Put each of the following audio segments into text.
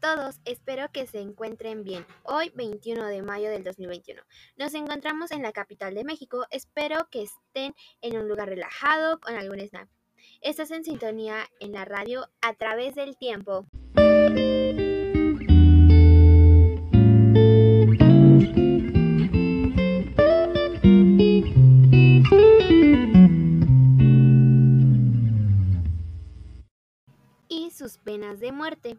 todos, espero que se encuentren bien. Hoy, 21 de mayo del 2021, nos encontramos en la capital de México. Espero que estén en un lugar relajado con algún snack. Estás en sintonía en la radio a través del tiempo. Y sus penas de muerte.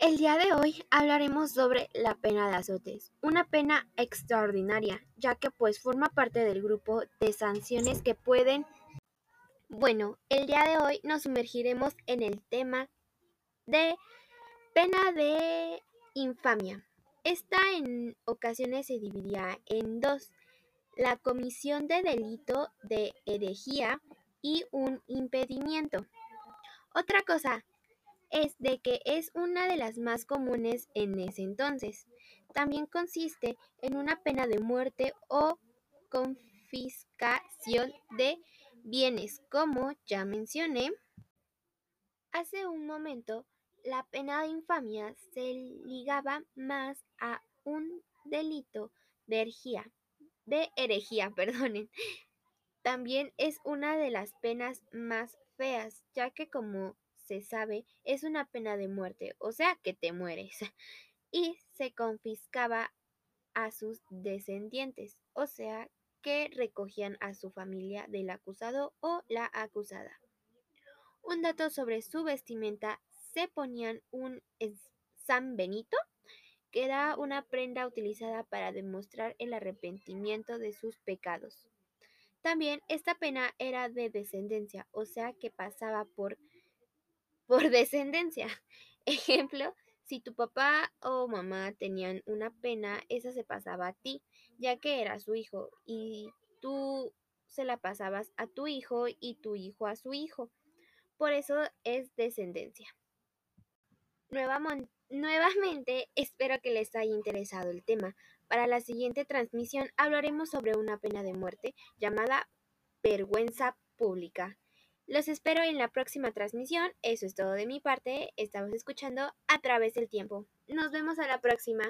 El día de hoy hablaremos sobre la pena de azotes, una pena extraordinaria, ya que pues forma parte del grupo de sanciones que pueden... Bueno, el día de hoy nos sumergiremos en el tema de pena de infamia. Esta en ocasiones se dividía en dos, la comisión de delito de herejía y un impedimento. Otra cosa, es de que es una de las más comunes en ese entonces. También consiste en una pena de muerte o confiscación de bienes, como ya mencioné. Hace un momento, la pena de infamia se ligaba más a un delito de herejía, de herejía, perdonen. También es una de las penas más feas, ya que como se sabe es una pena de muerte, o sea que te mueres, y se confiscaba a sus descendientes, o sea que recogían a su familia del acusado o la acusada. Un dato sobre su vestimenta, se ponían un San Benito, que era una prenda utilizada para demostrar el arrepentimiento de sus pecados. También esta pena era de descendencia, o sea que pasaba por por descendencia. Ejemplo, si tu papá o mamá tenían una pena, esa se pasaba a ti, ya que era su hijo, y tú se la pasabas a tu hijo y tu hijo a su hijo. Por eso es descendencia. nuevamente, espero que les haya interesado el tema. Para la siguiente transmisión hablaremos sobre una pena de muerte llamada vergüenza pública. Los espero en la próxima transmisión. Eso es todo de mi parte. Estamos escuchando a través del tiempo. Nos vemos a la próxima.